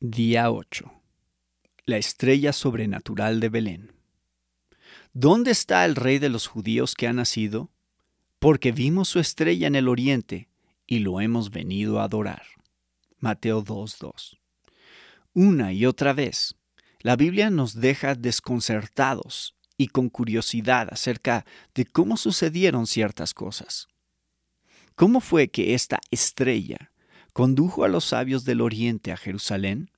Día 8. La estrella sobrenatural de Belén. ¿Dónde está el rey de los judíos que ha nacido? Porque vimos su estrella en el oriente y lo hemos venido a adorar. Mateo 2.2. Una y otra vez, la Biblia nos deja desconcertados y con curiosidad acerca de cómo sucedieron ciertas cosas. ¿Cómo fue que esta estrella condujo a los sabios del oriente a Jerusalén?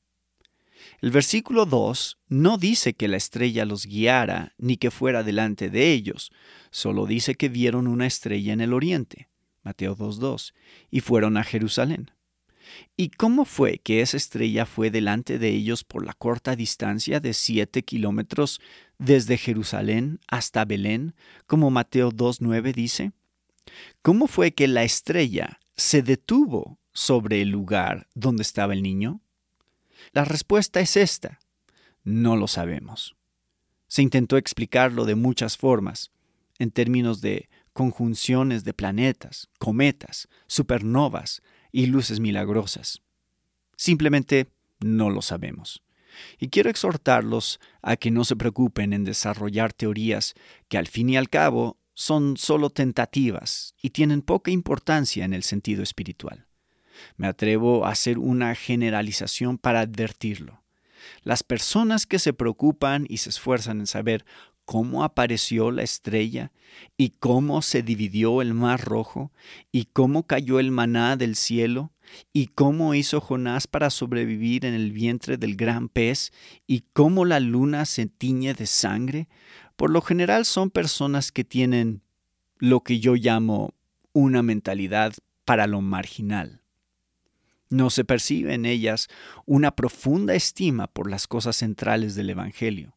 El versículo 2 no dice que la estrella los guiara ni que fuera delante de ellos, solo dice que vieron una estrella en el oriente, Mateo 2.2, y fueron a Jerusalén. ¿Y cómo fue que esa estrella fue delante de ellos por la corta distancia de siete kilómetros desde Jerusalén hasta Belén, como Mateo 2.9 dice? ¿Cómo fue que la estrella se detuvo sobre el lugar donde estaba el niño? La respuesta es esta. No lo sabemos. Se intentó explicarlo de muchas formas, en términos de conjunciones de planetas, cometas, supernovas y luces milagrosas. Simplemente no lo sabemos. Y quiero exhortarlos a que no se preocupen en desarrollar teorías que al fin y al cabo son solo tentativas y tienen poca importancia en el sentido espiritual. Me atrevo a hacer una generalización para advertirlo. Las personas que se preocupan y se esfuerzan en saber cómo apareció la estrella y cómo se dividió el mar rojo y cómo cayó el maná del cielo y cómo hizo Jonás para sobrevivir en el vientre del gran pez y cómo la luna se tiñe de sangre, por lo general son personas que tienen lo que yo llamo una mentalidad para lo marginal. No se percibe en ellas una profunda estima por las cosas centrales del Evangelio,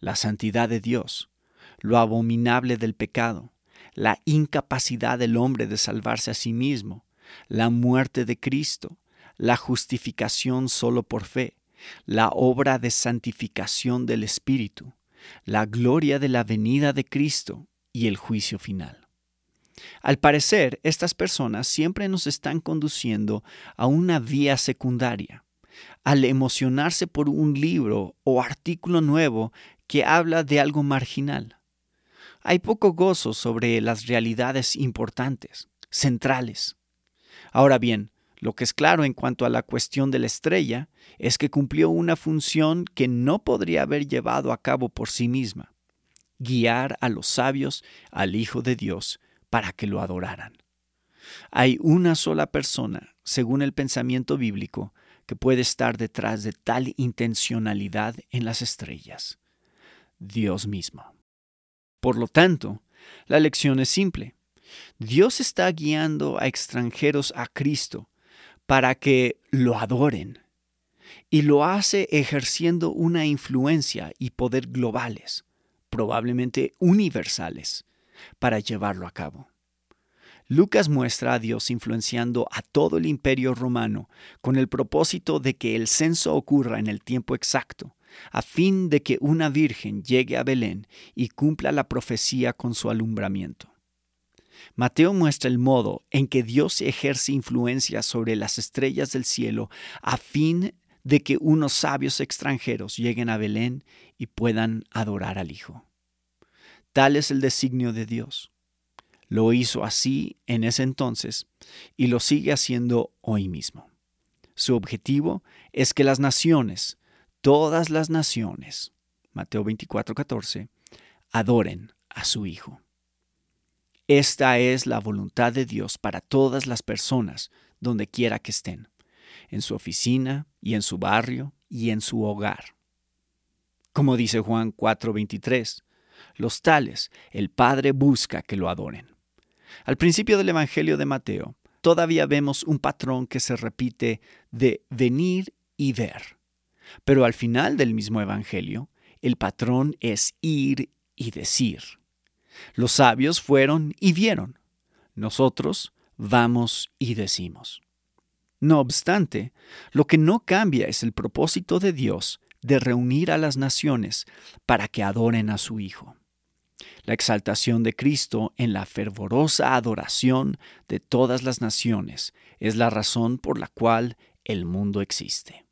la santidad de Dios, lo abominable del pecado, la incapacidad del hombre de salvarse a sí mismo, la muerte de Cristo, la justificación solo por fe, la obra de santificación del Espíritu, la gloria de la venida de Cristo y el juicio final. Al parecer, estas personas siempre nos están conduciendo a una vía secundaria, al emocionarse por un libro o artículo nuevo que habla de algo marginal. Hay poco gozo sobre las realidades importantes, centrales. Ahora bien, lo que es claro en cuanto a la cuestión de la estrella es que cumplió una función que no podría haber llevado a cabo por sí misma, guiar a los sabios al Hijo de Dios para que lo adoraran. Hay una sola persona, según el pensamiento bíblico, que puede estar detrás de tal intencionalidad en las estrellas. Dios mismo. Por lo tanto, la lección es simple. Dios está guiando a extranjeros a Cristo para que lo adoren. Y lo hace ejerciendo una influencia y poder globales, probablemente universales, para llevarlo a cabo. Lucas muestra a Dios influenciando a todo el imperio romano con el propósito de que el censo ocurra en el tiempo exacto, a fin de que una virgen llegue a Belén y cumpla la profecía con su alumbramiento. Mateo muestra el modo en que Dios ejerce influencia sobre las estrellas del cielo a fin de que unos sabios extranjeros lleguen a Belén y puedan adorar al Hijo. Tal es el designio de Dios. Lo hizo así en ese entonces y lo sigue haciendo hoy mismo. Su objetivo es que las naciones, todas las naciones, Mateo 24:14, adoren a su Hijo. Esta es la voluntad de Dios para todas las personas, donde quiera que estén, en su oficina y en su barrio y en su hogar. Como dice Juan 4:23, los tales el Padre busca que lo adoren. Al principio del Evangelio de Mateo, todavía vemos un patrón que se repite de venir y ver. Pero al final del mismo Evangelio, el patrón es ir y decir. Los sabios fueron y vieron. Nosotros vamos y decimos. No obstante, lo que no cambia es el propósito de Dios de reunir a las naciones para que adoren a su Hijo. La exaltación de Cristo en la fervorosa adoración de todas las naciones es la razón por la cual el mundo existe.